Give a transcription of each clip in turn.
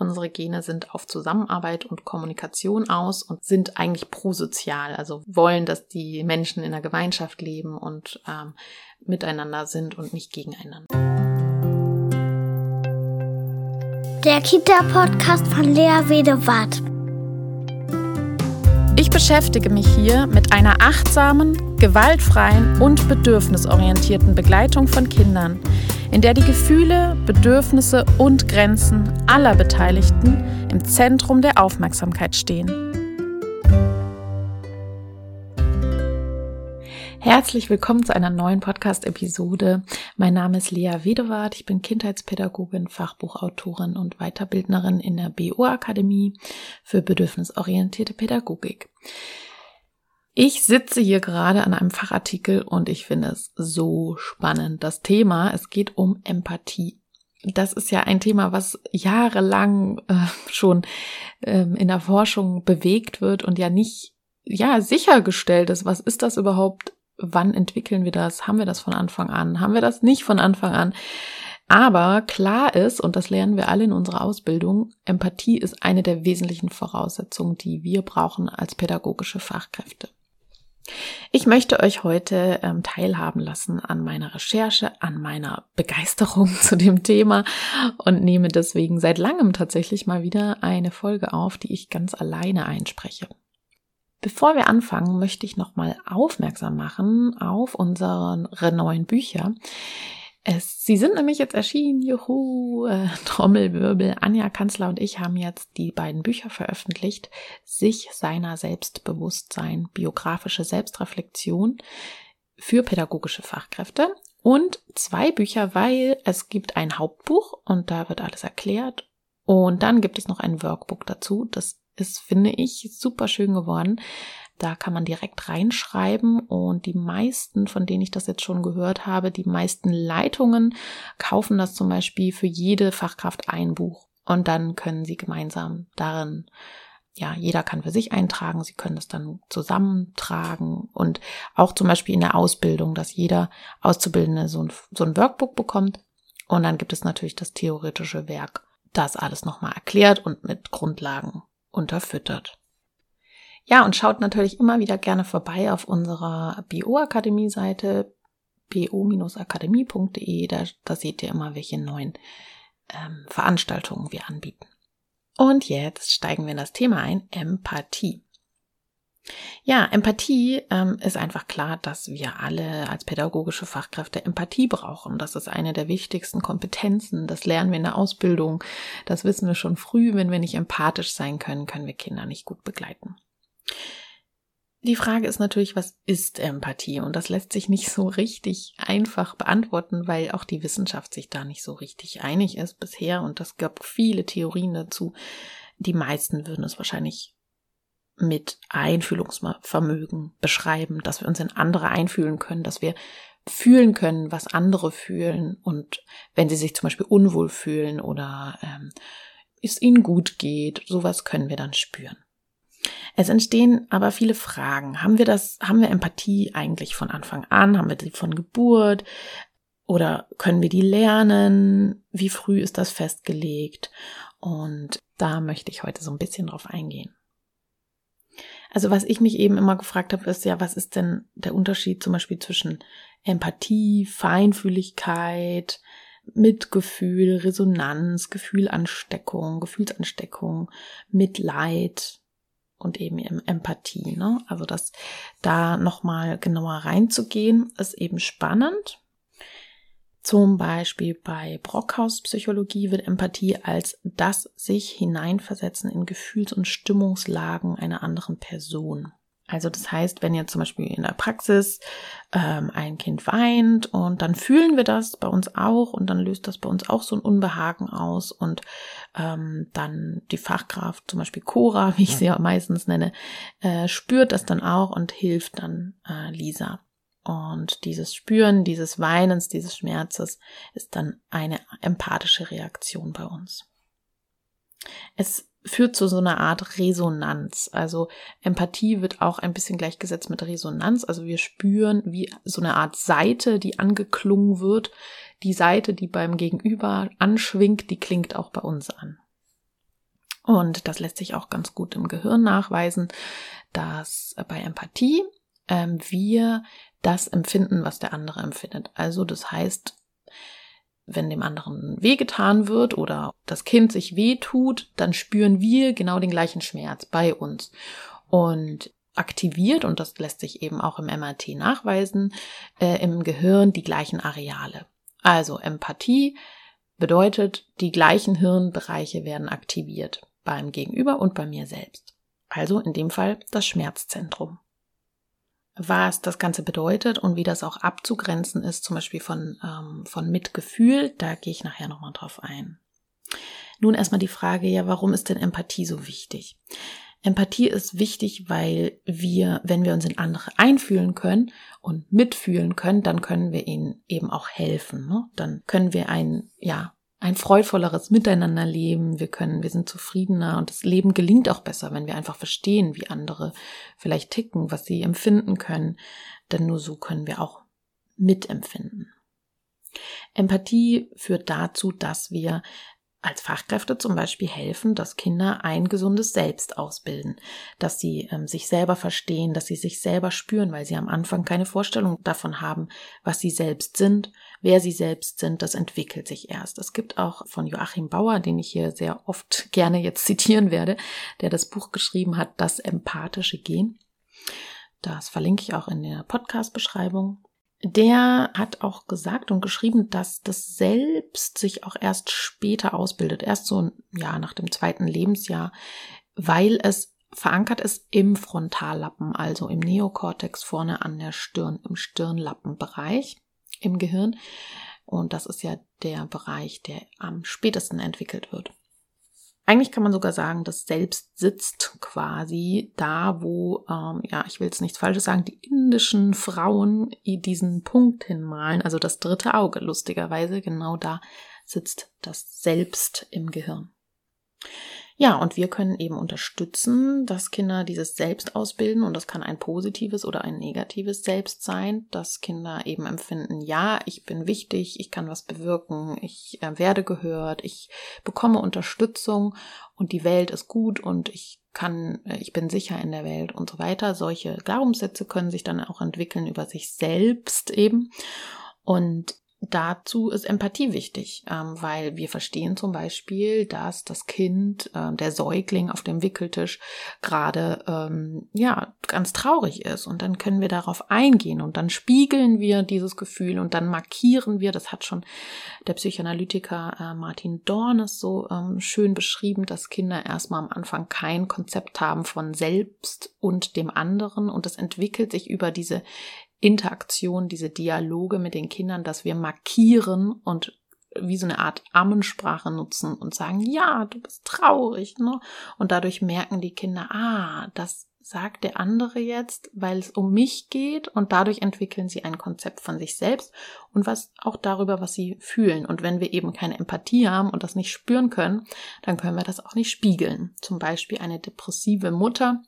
Unsere Gene sind auf Zusammenarbeit und Kommunikation aus und sind eigentlich prosozial, also wollen, dass die Menschen in der Gemeinschaft leben und ähm, miteinander sind und nicht gegeneinander. Der Kita-Podcast von Lea Wedewart. Ich beschäftige mich hier mit einer achtsamen, gewaltfreien und bedürfnisorientierten Begleitung von Kindern, in der die Gefühle, Bedürfnisse und Grenzen aller Beteiligten im Zentrum der Aufmerksamkeit stehen. Herzlich willkommen zu einer neuen Podcast-Episode. Mein Name ist Lea Wedewart. Ich bin Kindheitspädagogin, Fachbuchautorin und Weiterbildnerin in der BO-Akademie für bedürfnisorientierte Pädagogik. Ich sitze hier gerade an einem Fachartikel und ich finde es so spannend. Das Thema, es geht um Empathie. Das ist ja ein Thema, was jahrelang äh, schon ähm, in der Forschung bewegt wird und ja nicht ja sichergestellt ist. Was ist das überhaupt? Wann entwickeln wir das? Haben wir das von Anfang an? Haben wir das nicht von Anfang an? Aber klar ist, und das lernen wir alle in unserer Ausbildung, Empathie ist eine der wesentlichen Voraussetzungen, die wir brauchen als pädagogische Fachkräfte. Ich möchte euch heute ähm, teilhaben lassen an meiner Recherche, an meiner Begeisterung zu dem Thema und nehme deswegen seit langem tatsächlich mal wieder eine Folge auf, die ich ganz alleine einspreche. Bevor wir anfangen, möchte ich nochmal aufmerksam machen auf unsere neuen Bücher. Es, sie sind nämlich jetzt erschienen, juhu, äh, Trommelwirbel. Anja Kanzler und ich haben jetzt die beiden Bücher veröffentlicht. Sich seiner Selbstbewusstsein, biografische Selbstreflexion für pädagogische Fachkräfte und zwei Bücher, weil es gibt ein Hauptbuch und da wird alles erklärt und dann gibt es noch ein Workbook dazu. Das ist, finde ich, super schön geworden. Da kann man direkt reinschreiben und die meisten, von denen ich das jetzt schon gehört habe, die meisten Leitungen kaufen das zum Beispiel für jede Fachkraft ein Buch und dann können sie gemeinsam darin ja, jeder kann für sich eintragen, sie können das dann zusammentragen und auch zum Beispiel in der Ausbildung, dass jeder Auszubildende so ein, so ein Workbook bekommt und dann gibt es natürlich das theoretische Werk, das alles nochmal erklärt und mit Grundlagen unterfüttert. Ja, und schaut natürlich immer wieder gerne vorbei auf unserer BO-Akademie-Seite bo-akademie.de. Da, da seht ihr immer, welche neuen ähm, Veranstaltungen wir anbieten. Und jetzt steigen wir in das Thema ein, Empathie. Ja, Empathie ähm, ist einfach klar, dass wir alle als pädagogische Fachkräfte Empathie brauchen. Das ist eine der wichtigsten Kompetenzen. Das lernen wir in der Ausbildung. Das wissen wir schon früh. Wenn wir nicht empathisch sein können, können wir Kinder nicht gut begleiten. Die Frage ist natürlich, was ist Empathie? Und das lässt sich nicht so richtig einfach beantworten, weil auch die Wissenschaft sich da nicht so richtig einig ist bisher. Und es gab viele Theorien dazu. Die meisten würden es wahrscheinlich mit Einfühlungsvermögen beschreiben, dass wir uns in andere einfühlen können, dass wir fühlen können, was andere fühlen und wenn sie sich zum Beispiel unwohl fühlen oder ähm, es ihnen gut geht, sowas können wir dann spüren. Es entstehen aber viele Fragen. Haben wir das, haben wir Empathie eigentlich von Anfang an? Haben wir die von Geburt? Oder können wir die lernen? Wie früh ist das festgelegt? Und da möchte ich heute so ein bisschen drauf eingehen. Also was ich mich eben immer gefragt habe, ist ja, was ist denn der Unterschied zum Beispiel zwischen Empathie, Feinfühligkeit, Mitgefühl, Resonanz, Gefühlansteckung, Gefühlsansteckung, Mitleid und eben Empathie. Ne? Also das da nochmal genauer reinzugehen, ist eben spannend. Zum Beispiel bei Brockhaus Psychologie wird Empathie als das sich hineinversetzen in Gefühls- und Stimmungslagen einer anderen Person. Also das heißt, wenn jetzt zum Beispiel in der Praxis ähm, ein Kind weint und dann fühlen wir das bei uns auch und dann löst das bei uns auch so ein Unbehagen aus und ähm, dann die Fachkraft, zum Beispiel Cora, wie ich sie ja meistens nenne, äh, spürt das dann auch und hilft dann äh, Lisa. Und dieses Spüren, dieses Weinens, dieses Schmerzes ist dann eine empathische Reaktion bei uns. Es führt zu so einer Art Resonanz. Also Empathie wird auch ein bisschen gleichgesetzt mit Resonanz. Also wir spüren wie so eine Art Seite, die angeklungen wird. Die Seite, die beim Gegenüber anschwingt, die klingt auch bei uns an. Und das lässt sich auch ganz gut im Gehirn nachweisen, dass bei Empathie ähm, wir das empfinden, was der andere empfindet. Also das heißt, wenn dem anderen wehgetan wird oder das Kind sich wehtut, dann spüren wir genau den gleichen Schmerz bei uns. Und aktiviert, und das lässt sich eben auch im MRT nachweisen, äh, im Gehirn die gleichen Areale. Also Empathie bedeutet, die gleichen Hirnbereiche werden aktiviert beim Gegenüber und bei mir selbst. Also in dem Fall das Schmerzzentrum was das Ganze bedeutet und wie das auch abzugrenzen ist, zum Beispiel von, ähm, von Mitgefühl, da gehe ich nachher nochmal drauf ein. Nun erstmal die Frage, ja, warum ist denn Empathie so wichtig? Empathie ist wichtig, weil wir, wenn wir uns in andere einfühlen können und mitfühlen können, dann können wir ihnen eben auch helfen. Ne? Dann können wir ein, ja, ein freudvolleres Miteinander leben, wir können, wir sind zufriedener und das Leben gelingt auch besser, wenn wir einfach verstehen, wie andere vielleicht ticken, was sie empfinden können, denn nur so können wir auch mitempfinden. Empathie führt dazu, dass wir als Fachkräfte zum Beispiel helfen, dass Kinder ein gesundes Selbst ausbilden, dass sie ähm, sich selber verstehen, dass sie sich selber spüren, weil sie am Anfang keine Vorstellung davon haben, was sie selbst sind, wer sie selbst sind. Das entwickelt sich erst. Es gibt auch von Joachim Bauer, den ich hier sehr oft gerne jetzt zitieren werde, der das Buch geschrieben hat, Das empathische Gen. Das verlinke ich auch in der Podcast-Beschreibung der hat auch gesagt und geschrieben, dass das Selbst sich auch erst später ausbildet, erst so ja nach dem zweiten Lebensjahr, weil es verankert ist im Frontallappen, also im Neokortex vorne an der Stirn, im Stirnlappenbereich im Gehirn. Und das ist ja der Bereich, der am spätesten entwickelt wird. Eigentlich kann man sogar sagen, das Selbst sitzt quasi da, wo, ähm, ja, ich will jetzt nichts Falsches sagen, die indischen Frauen diesen Punkt hinmalen, also das dritte Auge, lustigerweise, genau da sitzt das Selbst im Gehirn. Ja, und wir können eben unterstützen, dass Kinder dieses Selbst ausbilden und das kann ein positives oder ein negatives Selbst sein, dass Kinder eben empfinden, ja, ich bin wichtig, ich kann was bewirken, ich äh, werde gehört, ich bekomme Unterstützung und die Welt ist gut und ich kann, äh, ich bin sicher in der Welt und so weiter. Solche Glaubenssätze können sich dann auch entwickeln über sich selbst eben. Und Dazu ist Empathie wichtig, ähm, weil wir verstehen zum Beispiel, dass das Kind, äh, der Säugling auf dem Wickeltisch gerade ähm, ja ganz traurig ist und dann können wir darauf eingehen und dann spiegeln wir dieses Gefühl und dann markieren wir. Das hat schon der Psychoanalytiker äh, Martin Dornes so ähm, schön beschrieben, dass Kinder erstmal am Anfang kein Konzept haben von selbst und dem anderen und es entwickelt sich über diese Interaktion, diese Dialoge mit den Kindern, dass wir markieren und wie so eine Art Ammensprache nutzen und sagen, ja, du bist traurig, ne? Und dadurch merken die Kinder, ah, das sagt der andere jetzt, weil es um mich geht und dadurch entwickeln sie ein Konzept von sich selbst und was auch darüber, was sie fühlen. Und wenn wir eben keine Empathie haben und das nicht spüren können, dann können wir das auch nicht spiegeln. Zum Beispiel eine depressive Mutter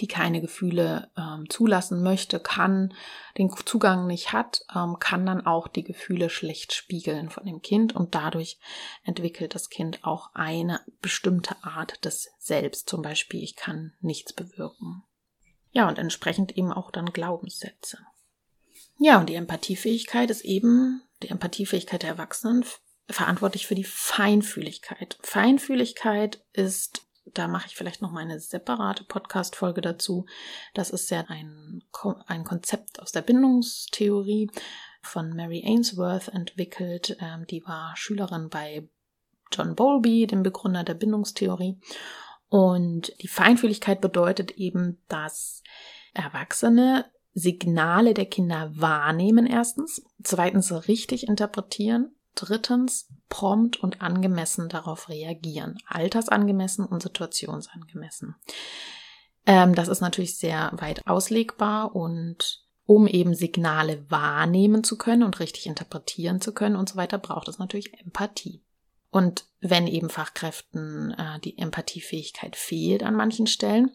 die keine Gefühle ähm, zulassen möchte, kann, den Zugang nicht hat, ähm, kann dann auch die Gefühle schlecht spiegeln von dem Kind und dadurch entwickelt das Kind auch eine bestimmte Art des Selbst. Zum Beispiel, ich kann nichts bewirken. Ja, und entsprechend eben auch dann Glaubenssätze. Ja, und die Empathiefähigkeit ist eben, die Empathiefähigkeit der Erwachsenen verantwortlich für die Feinfühligkeit. Feinfühligkeit ist da mache ich vielleicht noch mal eine separate Podcast-Folge dazu. Das ist ja ein, ein Konzept aus der Bindungstheorie von Mary Ainsworth entwickelt. Ähm, die war Schülerin bei John Bowlby, dem Begründer der Bindungstheorie. Und die Feinfühligkeit bedeutet eben, dass Erwachsene Signale der Kinder wahrnehmen erstens, zweitens richtig interpretieren Drittens, prompt und angemessen darauf reagieren. Altersangemessen und situationsangemessen. Ähm, das ist natürlich sehr weit auslegbar und um eben Signale wahrnehmen zu können und richtig interpretieren zu können und so weiter, braucht es natürlich Empathie. Und wenn eben Fachkräften äh, die Empathiefähigkeit fehlt an manchen Stellen,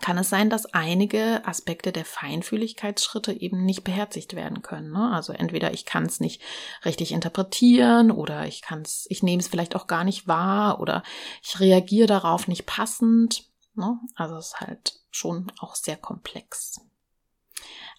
kann es sein, dass einige Aspekte der Feinfühligkeitsschritte eben nicht beherzigt werden können. Ne? Also entweder ich kann es nicht richtig interpretieren oder ich kann es, ich nehme es vielleicht auch gar nicht wahr oder ich reagiere darauf nicht passend. Ne? Also es ist halt schon auch sehr komplex.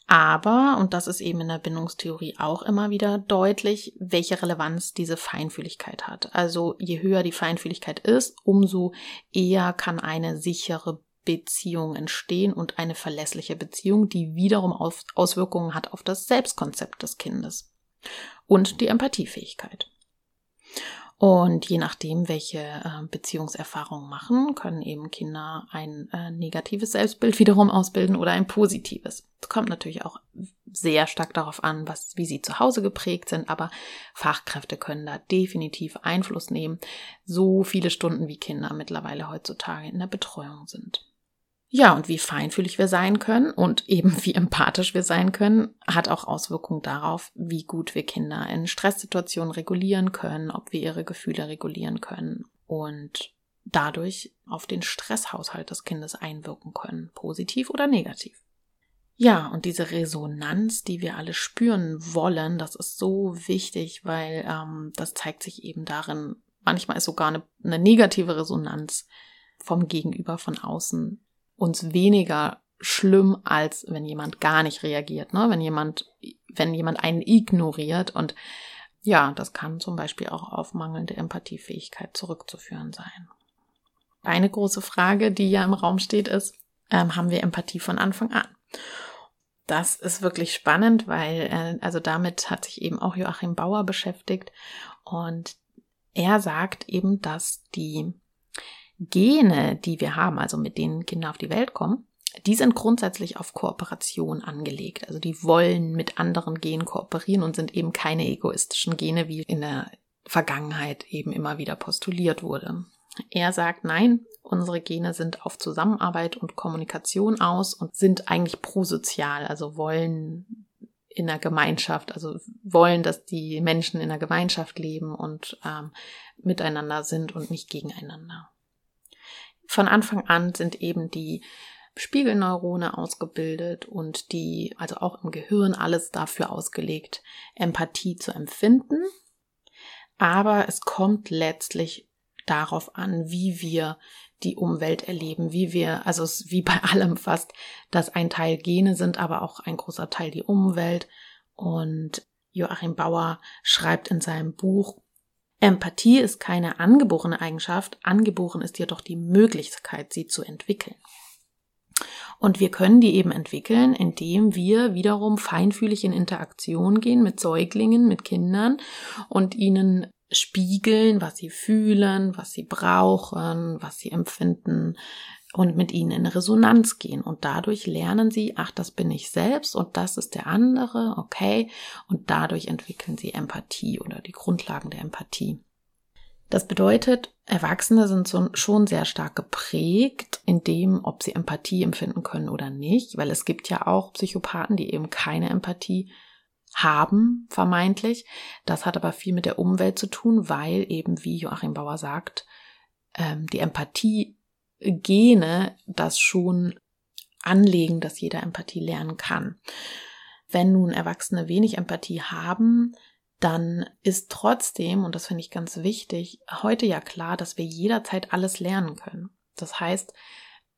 Aber, und das ist eben in der Bindungstheorie auch immer wieder deutlich, welche Relevanz diese Feinfühligkeit hat. Also je höher die Feinfühligkeit ist, umso eher kann eine sichere Beziehung entstehen und eine verlässliche Beziehung, die wiederum Auswirkungen hat auf das Selbstkonzept des Kindes und die Empathiefähigkeit. Und je nachdem, welche äh, Beziehungserfahrungen machen, können eben Kinder ein äh, negatives Selbstbild wiederum ausbilden oder ein positives. Es kommt natürlich auch sehr stark darauf an, was, wie sie zu Hause geprägt sind, aber Fachkräfte können da definitiv Einfluss nehmen. So viele Stunden wie Kinder mittlerweile heutzutage in der Betreuung sind. Ja, und wie feinfühlig wir sein können und eben wie empathisch wir sein können, hat auch Auswirkungen darauf, wie gut wir Kinder in Stresssituationen regulieren können, ob wir ihre Gefühle regulieren können und dadurch auf den Stresshaushalt des Kindes einwirken können, positiv oder negativ. Ja, und diese Resonanz, die wir alle spüren wollen, das ist so wichtig, weil ähm, das zeigt sich eben darin, manchmal ist sogar eine, eine negative Resonanz vom Gegenüber von außen uns weniger schlimm, als wenn jemand gar nicht reagiert, ne? Wenn jemand, wenn jemand einen ignoriert und ja, das kann zum Beispiel auch auf mangelnde Empathiefähigkeit zurückzuführen sein. Eine große Frage, die ja im Raum steht, ist, ähm, haben wir Empathie von Anfang an? Das ist wirklich spannend, weil, äh, also damit hat sich eben auch Joachim Bauer beschäftigt und er sagt eben, dass die Gene, die wir haben, also mit denen Kinder auf die Welt kommen, die sind grundsätzlich auf Kooperation angelegt. Also die wollen mit anderen Genen kooperieren und sind eben keine egoistischen Gene, wie in der Vergangenheit eben immer wieder postuliert wurde. Er sagt, nein, unsere Gene sind auf Zusammenarbeit und Kommunikation aus und sind eigentlich prosozial, also wollen in der Gemeinschaft, also wollen, dass die Menschen in der Gemeinschaft leben und ähm, miteinander sind und nicht gegeneinander. Von Anfang an sind eben die Spiegelneurone ausgebildet und die, also auch im Gehirn, alles dafür ausgelegt, Empathie zu empfinden. Aber es kommt letztlich darauf an, wie wir die Umwelt erleben, wie wir, also es wie bei allem fast, dass ein Teil Gene sind, aber auch ein großer Teil die Umwelt. Und Joachim Bauer schreibt in seinem Buch Empathie ist keine angeborene Eigenschaft, angeboren ist jedoch die Möglichkeit, sie zu entwickeln. Und wir können die eben entwickeln, indem wir wiederum feinfühlig in Interaktion gehen mit Säuglingen, mit Kindern und ihnen spiegeln, was sie fühlen, was sie brauchen, was sie empfinden, und mit ihnen in Resonanz gehen. Und dadurch lernen sie, ach, das bin ich selbst und das ist der andere, okay. Und dadurch entwickeln sie Empathie oder die Grundlagen der Empathie. Das bedeutet, Erwachsene sind schon sehr stark geprägt in dem, ob sie Empathie empfinden können oder nicht, weil es gibt ja auch Psychopathen, die eben keine Empathie haben, vermeintlich. Das hat aber viel mit der Umwelt zu tun, weil eben, wie Joachim Bauer sagt, ähm, die Empathie Gene das schon anlegen, dass jeder Empathie lernen kann. Wenn nun Erwachsene wenig Empathie haben, dann ist trotzdem, und das finde ich ganz wichtig, heute ja klar, dass wir jederzeit alles lernen können. Das heißt,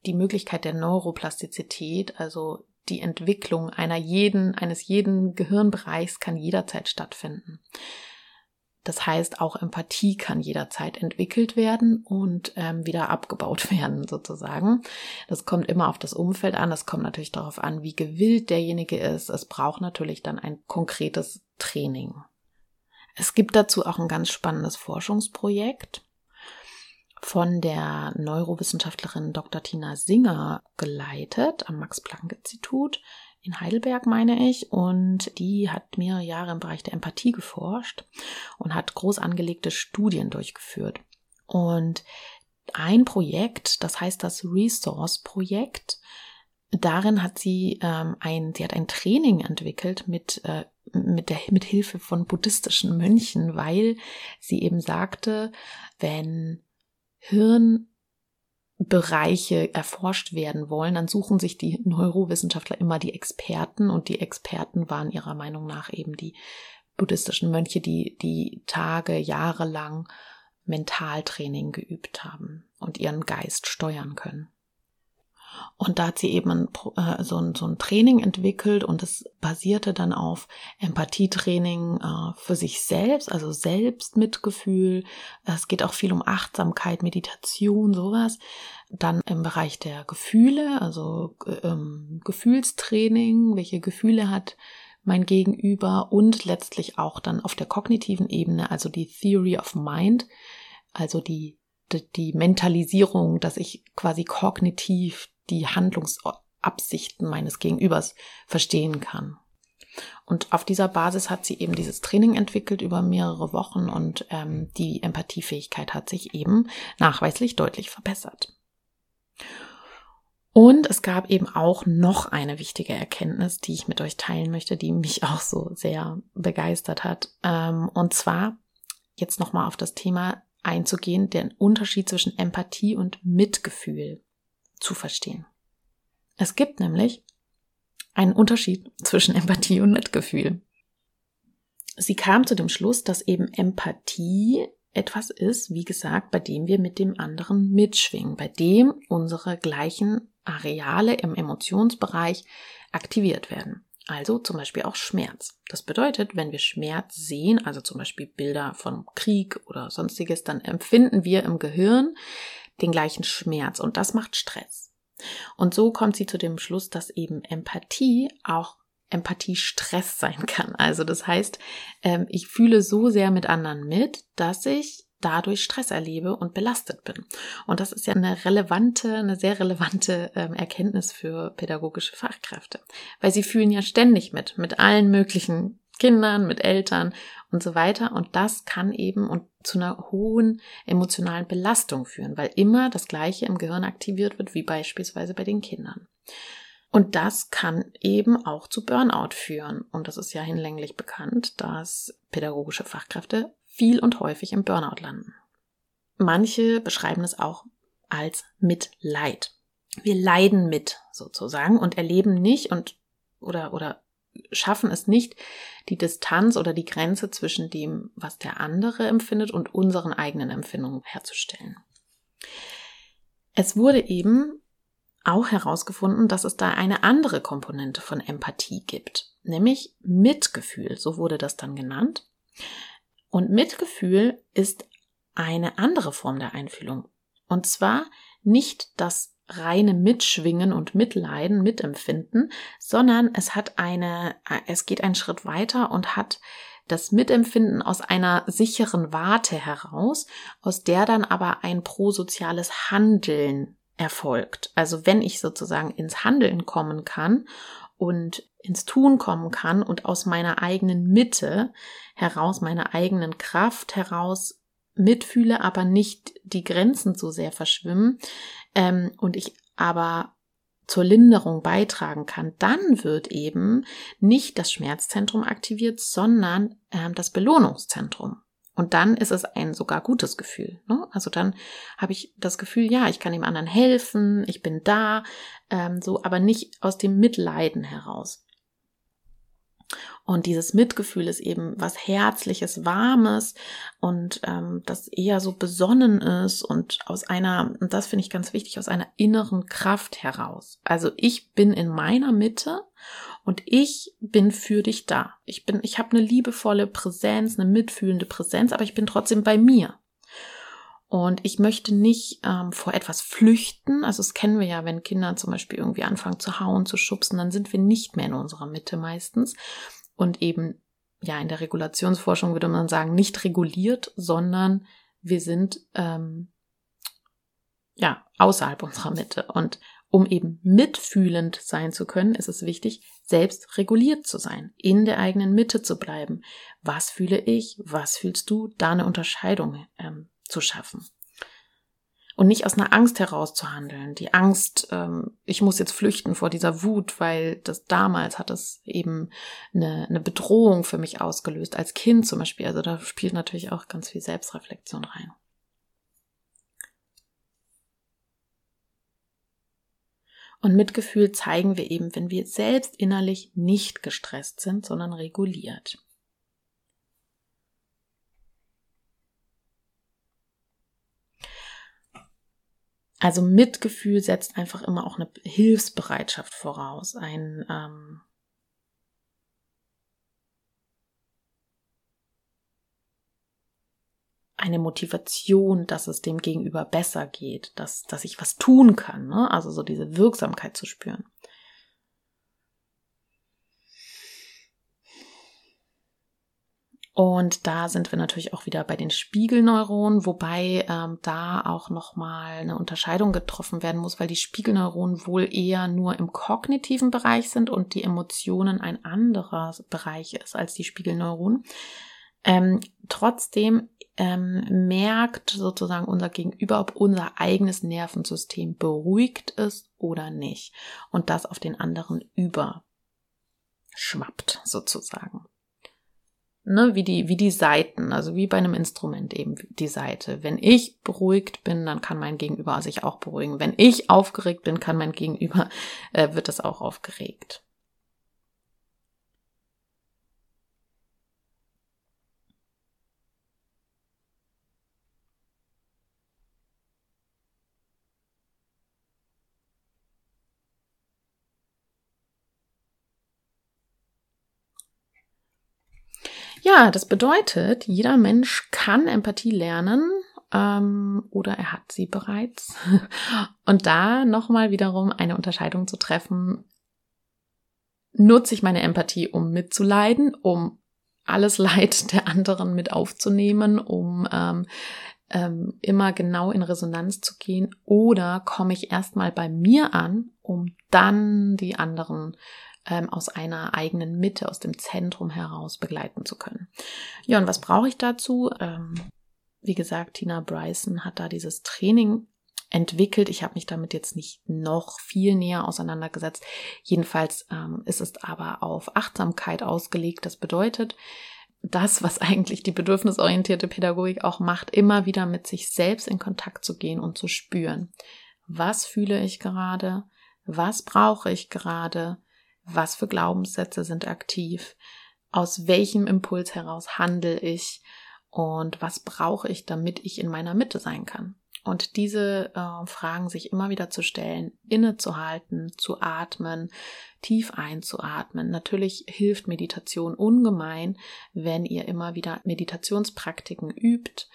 die Möglichkeit der Neuroplastizität, also die Entwicklung einer jeden, eines jeden Gehirnbereichs kann jederzeit stattfinden. Das heißt, auch Empathie kann jederzeit entwickelt werden und ähm, wieder abgebaut werden, sozusagen. Das kommt immer auf das Umfeld an. Das kommt natürlich darauf an, wie gewillt derjenige ist. Es braucht natürlich dann ein konkretes Training. Es gibt dazu auch ein ganz spannendes Forschungsprojekt von der Neurowissenschaftlerin Dr. Tina Singer geleitet am Max-Planck-Institut in Heidelberg, meine ich, und die hat mehrere Jahre im Bereich der Empathie geforscht und hat groß angelegte Studien durchgeführt. Und ein Projekt, das heißt das Resource-Projekt, darin hat sie ähm, ein, sie hat ein Training entwickelt mit äh, mit der mit Hilfe von buddhistischen Mönchen, weil sie eben sagte, wenn Hirn Bereiche erforscht werden wollen, dann suchen sich die Neurowissenschaftler immer die Experten und die Experten waren ihrer Meinung nach eben die buddhistischen Mönche, die die Tage, Jahre lang Mentaltraining geübt haben und ihren Geist steuern können. Und da hat sie eben ein, äh, so, ein, so ein Training entwickelt und es basierte dann auf Empathietraining äh, für sich selbst, also Selbstmitgefühl. Es geht auch viel um Achtsamkeit, Meditation, sowas. Dann im Bereich der Gefühle, also ähm, Gefühlstraining, welche Gefühle hat mein Gegenüber und letztlich auch dann auf der kognitiven Ebene, also die Theory of Mind, also die die Mentalisierung, dass ich quasi kognitiv die Handlungsabsichten meines Gegenübers verstehen kann. Und auf dieser Basis hat sie eben dieses Training entwickelt über mehrere Wochen und ähm, die Empathiefähigkeit hat sich eben nachweislich deutlich verbessert. Und es gab eben auch noch eine wichtige Erkenntnis, die ich mit euch teilen möchte, die mich auch so sehr begeistert hat. Ähm, und zwar jetzt nochmal auf das Thema einzugehen, den Unterschied zwischen Empathie und Mitgefühl zu verstehen. Es gibt nämlich einen Unterschied zwischen Empathie und Mitgefühl. Sie kam zu dem Schluss, dass eben Empathie etwas ist, wie gesagt, bei dem wir mit dem anderen mitschwingen, bei dem unsere gleichen Areale im Emotionsbereich aktiviert werden. Also zum Beispiel auch Schmerz. Das bedeutet, wenn wir Schmerz sehen, also zum Beispiel Bilder von Krieg oder sonstiges, dann empfinden wir im Gehirn den gleichen Schmerz und das macht Stress. Und so kommt sie zu dem Schluss, dass eben Empathie auch Empathie Stress sein kann. Also das heißt, ähm, ich fühle so sehr mit anderen mit, dass ich dadurch Stress erlebe und belastet bin. Und das ist ja eine relevante, eine sehr relevante ähm, Erkenntnis für pädagogische Fachkräfte, weil sie fühlen ja ständig mit, mit allen möglichen Kindern, mit Eltern und so weiter. Und das kann eben und zu einer hohen emotionalen Belastung führen, weil immer das Gleiche im Gehirn aktiviert wird, wie beispielsweise bei den Kindern. Und das kann eben auch zu Burnout führen. Und das ist ja hinlänglich bekannt, dass pädagogische Fachkräfte viel und häufig im Burnout landen. Manche beschreiben es auch als Mitleid. Wir leiden mit sozusagen und erleben nicht und oder oder schaffen es nicht, die Distanz oder die Grenze zwischen dem, was der andere empfindet und unseren eigenen Empfindungen herzustellen. Es wurde eben auch herausgefunden, dass es da eine andere Komponente von Empathie gibt, nämlich Mitgefühl, so wurde das dann genannt. Und Mitgefühl ist eine andere Form der Einfühlung. Und zwar nicht das reine Mitschwingen und Mitleiden, Mitempfinden, sondern es hat eine, es geht einen Schritt weiter und hat das Mitempfinden aus einer sicheren Warte heraus, aus der dann aber ein prosoziales Handeln erfolgt. Also wenn ich sozusagen ins Handeln kommen kann und ins Tun kommen kann und aus meiner eigenen Mitte heraus, meiner eigenen Kraft heraus mitfühle, aber nicht die Grenzen so sehr verschwimmen ähm, und ich aber zur Linderung beitragen kann, dann wird eben nicht das Schmerzzentrum aktiviert, sondern ähm, das Belohnungszentrum. Und dann ist es ein sogar gutes Gefühl. Ne? Also dann habe ich das Gefühl, ja, ich kann dem anderen helfen, ich bin da, ähm, so, aber nicht aus dem Mitleiden heraus. Und dieses Mitgefühl ist eben was Herzliches, Warmes und ähm, das eher so besonnen ist und aus einer, und das finde ich ganz wichtig, aus einer inneren Kraft heraus. Also ich bin in meiner Mitte und ich bin für dich da. Ich bin, ich habe eine liebevolle Präsenz, eine mitfühlende Präsenz, aber ich bin trotzdem bei mir. Und ich möchte nicht ähm, vor etwas flüchten. Also das kennen wir ja, wenn Kinder zum Beispiel irgendwie anfangen zu hauen, zu schubsen, dann sind wir nicht mehr in unserer Mitte meistens. Und eben, ja, in der Regulationsforschung würde man sagen, nicht reguliert, sondern wir sind ähm, ja außerhalb unserer Mitte. Und um eben mitfühlend sein zu können, ist es wichtig, selbst reguliert zu sein, in der eigenen Mitte zu bleiben. Was fühle ich? Was fühlst du? Da eine Unterscheidung ähm, zu schaffen. Und nicht aus einer Angst heraus zu handeln. Die Angst, ähm, ich muss jetzt flüchten vor dieser Wut, weil das damals hat es eben eine, eine Bedrohung für mich ausgelöst, als Kind zum Beispiel. Also da spielt natürlich auch ganz viel Selbstreflexion rein. Und Mitgefühl zeigen wir eben, wenn wir selbst innerlich nicht gestresst sind, sondern reguliert. Also Mitgefühl setzt einfach immer auch eine Hilfsbereitschaft voraus, ein ähm, eine Motivation, dass es dem Gegenüber besser geht, dass, dass ich was tun kann, ne? also so diese Wirksamkeit zu spüren. Und da sind wir natürlich auch wieder bei den Spiegelneuronen, wobei ähm, da auch nochmal eine Unterscheidung getroffen werden muss, weil die Spiegelneuronen wohl eher nur im kognitiven Bereich sind und die Emotionen ein anderer Bereich ist als die Spiegelneuronen. Ähm, trotzdem ähm, merkt sozusagen unser Gegenüber, ob unser eigenes Nervensystem beruhigt ist oder nicht. Und das auf den anderen überschwappt sozusagen ne, wie die, wie die Seiten, also wie bei einem Instrument eben die Seite. Wenn ich beruhigt bin, dann kann mein Gegenüber sich auch beruhigen. Wenn ich aufgeregt bin, kann mein Gegenüber, äh, wird es auch aufgeregt. Ja, das bedeutet, jeder Mensch kann Empathie lernen ähm, oder er hat sie bereits. Und da nochmal wiederum eine Unterscheidung zu treffen, nutze ich meine Empathie, um mitzuleiden, um alles Leid der anderen mit aufzunehmen, um ähm, ähm, immer genau in Resonanz zu gehen, oder komme ich erstmal bei mir an, um dann die anderen ähm, aus einer eigenen Mitte, aus dem Zentrum heraus begleiten zu können. Ja, und was brauche ich dazu? Ähm, wie gesagt, Tina Bryson hat da dieses Training entwickelt. Ich habe mich damit jetzt nicht noch viel näher auseinandergesetzt. Jedenfalls ähm, ist es aber auf Achtsamkeit ausgelegt. Das bedeutet, das, was eigentlich die bedürfnisorientierte Pädagogik auch macht, immer wieder mit sich selbst in Kontakt zu gehen und zu spüren. Was fühle ich gerade? Was brauche ich gerade? Was für Glaubenssätze sind aktiv, aus welchem Impuls heraus handle ich und was brauche ich, damit ich in meiner Mitte sein kann. Und diese äh, Fragen sich immer wieder zu stellen, innezuhalten, zu atmen, tief einzuatmen. Natürlich hilft Meditation ungemein, wenn ihr immer wieder Meditationspraktiken übt.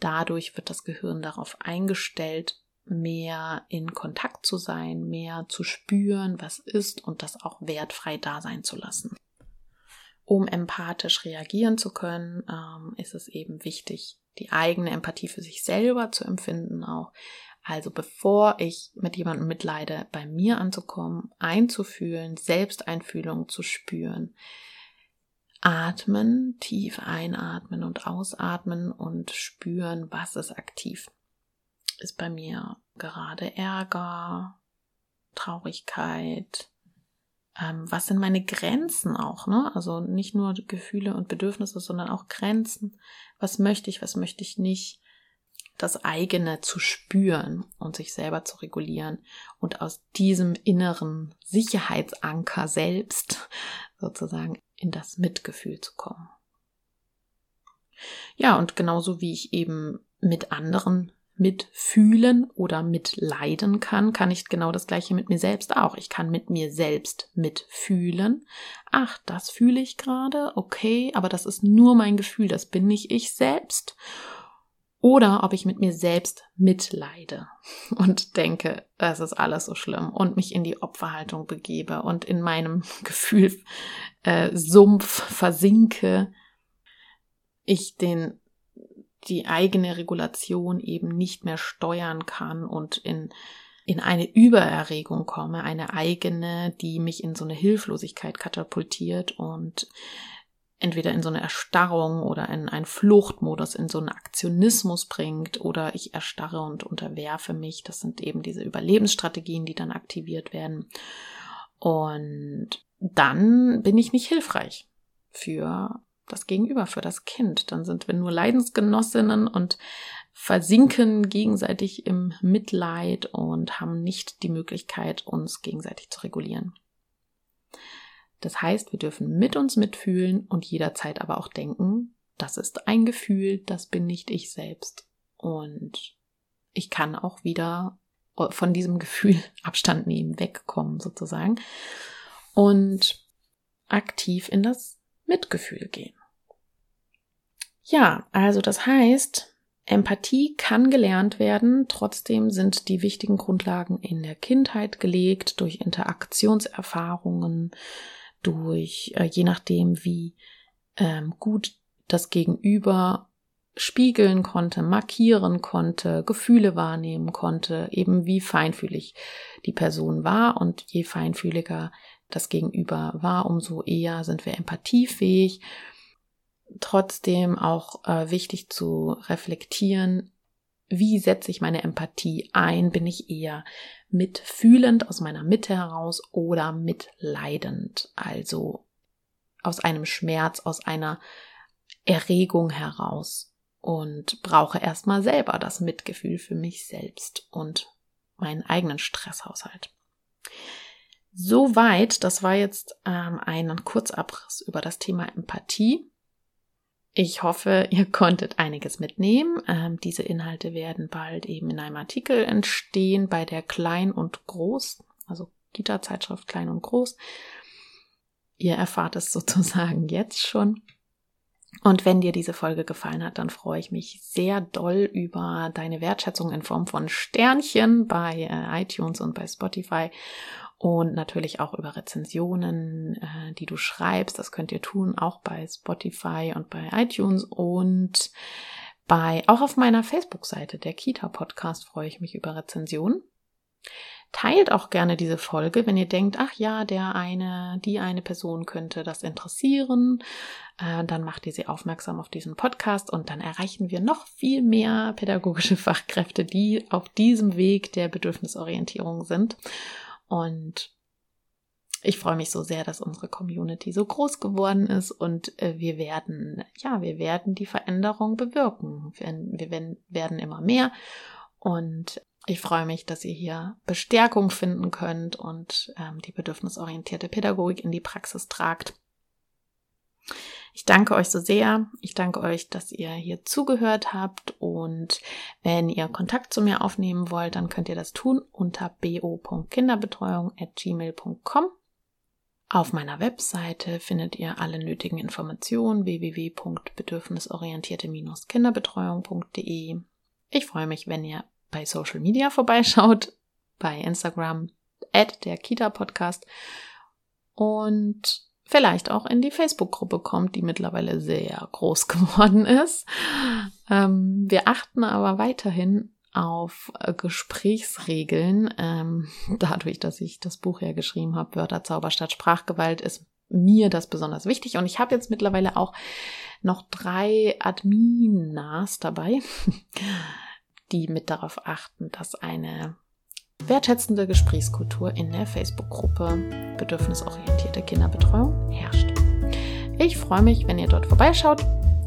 Dadurch wird das Gehirn darauf eingestellt, mehr in Kontakt zu sein, mehr zu spüren, was ist und das auch wertfrei da sein zu lassen. Um empathisch reagieren zu können, ähm, ist es eben wichtig, die eigene Empathie für sich selber zu empfinden auch. Also bevor ich mit jemandem mitleide, bei mir anzukommen, einzufühlen, Selbsteinfühlung zu spüren. Atmen, tief einatmen und ausatmen und spüren, was ist aktiv ist bei mir gerade Ärger, Traurigkeit. Ähm, was sind meine Grenzen auch, ne? Also nicht nur Gefühle und Bedürfnisse, sondern auch Grenzen. Was möchte ich, was möchte ich nicht? Das eigene zu spüren und sich selber zu regulieren und aus diesem inneren Sicherheitsanker selbst sozusagen in das Mitgefühl zu kommen. Ja, und genauso wie ich eben mit anderen mitfühlen oder mitleiden kann, kann ich genau das gleiche mit mir selbst auch. Ich kann mit mir selbst mitfühlen. Ach, das fühle ich gerade, okay, aber das ist nur mein Gefühl, das bin nicht ich selbst. Oder ob ich mit mir selbst mitleide und denke, das ist alles so schlimm und mich in die Opferhaltung begebe und in meinem Gefühl äh, Sumpf versinke, ich den die eigene Regulation eben nicht mehr steuern kann und in, in eine Übererregung komme, eine eigene, die mich in so eine Hilflosigkeit katapultiert und entweder in so eine Erstarrung oder in einen Fluchtmodus, in so einen Aktionismus bringt oder ich erstarre und unterwerfe mich. Das sind eben diese Überlebensstrategien, die dann aktiviert werden. Und dann bin ich nicht hilfreich für das Gegenüber, für das Kind. Dann sind wir nur Leidensgenossinnen und versinken gegenseitig im Mitleid und haben nicht die Möglichkeit, uns gegenseitig zu regulieren. Das heißt, wir dürfen mit uns mitfühlen und jederzeit aber auch denken, das ist ein Gefühl, das bin nicht ich selbst. Und ich kann auch wieder von diesem Gefühl Abstand nehmen, wegkommen sozusagen und aktiv in das Mitgefühl gehen. Ja, also das heißt, Empathie kann gelernt werden, trotzdem sind die wichtigen Grundlagen in der Kindheit gelegt durch Interaktionserfahrungen, durch äh, je nachdem, wie ähm, gut das Gegenüber spiegeln konnte, markieren konnte, Gefühle wahrnehmen konnte, eben wie feinfühlig die Person war und je feinfühliger das Gegenüber war, umso eher sind wir empathiefähig. Trotzdem auch äh, wichtig zu reflektieren, wie setze ich meine Empathie ein? Bin ich eher mitfühlend aus meiner Mitte heraus oder mitleidend? Also aus einem Schmerz, aus einer Erregung heraus und brauche erstmal selber das Mitgefühl für mich selbst und meinen eigenen Stresshaushalt. Soweit, das war jetzt ähm, ein Kurzabriss über das Thema Empathie. Ich hoffe, ihr konntet einiges mitnehmen. Ähm, diese Inhalte werden bald eben in einem Artikel entstehen bei der Klein und Groß, also Kita-Zeitschrift Klein und Groß. Ihr erfahrt es sozusagen jetzt schon. Und wenn dir diese Folge gefallen hat, dann freue ich mich sehr doll über deine Wertschätzung in Form von Sternchen bei äh, iTunes und bei Spotify und natürlich auch über Rezensionen, äh, die du schreibst. Das könnt ihr tun, auch bei Spotify und bei iTunes und bei, auch auf meiner Facebook-Seite, der Kita Podcast, freue ich mich über Rezensionen. Teilt auch gerne diese Folge, wenn ihr denkt, ach ja, der eine, die eine Person könnte das interessieren. Äh, dann macht ihr sie aufmerksam auf diesen Podcast und dann erreichen wir noch viel mehr pädagogische Fachkräfte, die auf diesem Weg der Bedürfnisorientierung sind. Und ich freue mich so sehr, dass unsere Community so groß geworden ist und äh, wir werden, ja, wir werden die Veränderung bewirken. Wir, werden immer mehr und ich freue mich, dass ihr hier Bestärkung finden könnt und ähm, die bedürfnisorientierte Pädagogik in die Praxis tragt. Ich danke euch so sehr. Ich danke euch, dass ihr hier zugehört habt. Und wenn ihr Kontakt zu mir aufnehmen wollt, dann könnt ihr das tun unter bo.kinderbetreuung.gmail.com. Auf meiner Webseite findet ihr alle nötigen Informationen www.bedürfnisorientierte-kinderbetreuung.de. Ich freue mich, wenn ihr bei Social Media vorbeischaut, bei Instagram, at der Kita Podcast und vielleicht auch in die Facebook-Gruppe kommt, die mittlerweile sehr groß geworden ist. Ähm, wir achten aber weiterhin auf äh, Gesprächsregeln. Ähm, dadurch, dass ich das Buch ja geschrieben habe, Wörter, Zauber statt Sprachgewalt, ist mir das besonders wichtig. Und ich habe jetzt mittlerweile auch noch drei Adminas dabei, die mit darauf achten, dass eine wertschätzende Gesprächskultur in der Facebook-Gruppe Bedürfnisorientierte Kinderbetreuung herrscht. Ich freue mich, wenn ihr dort vorbeischaut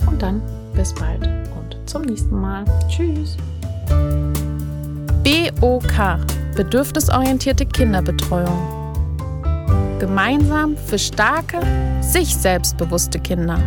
und dann bis bald und zum nächsten Mal. Tschüss. BOK Bedürfnisorientierte Kinderbetreuung. Gemeinsam für starke, sich selbstbewusste Kinder.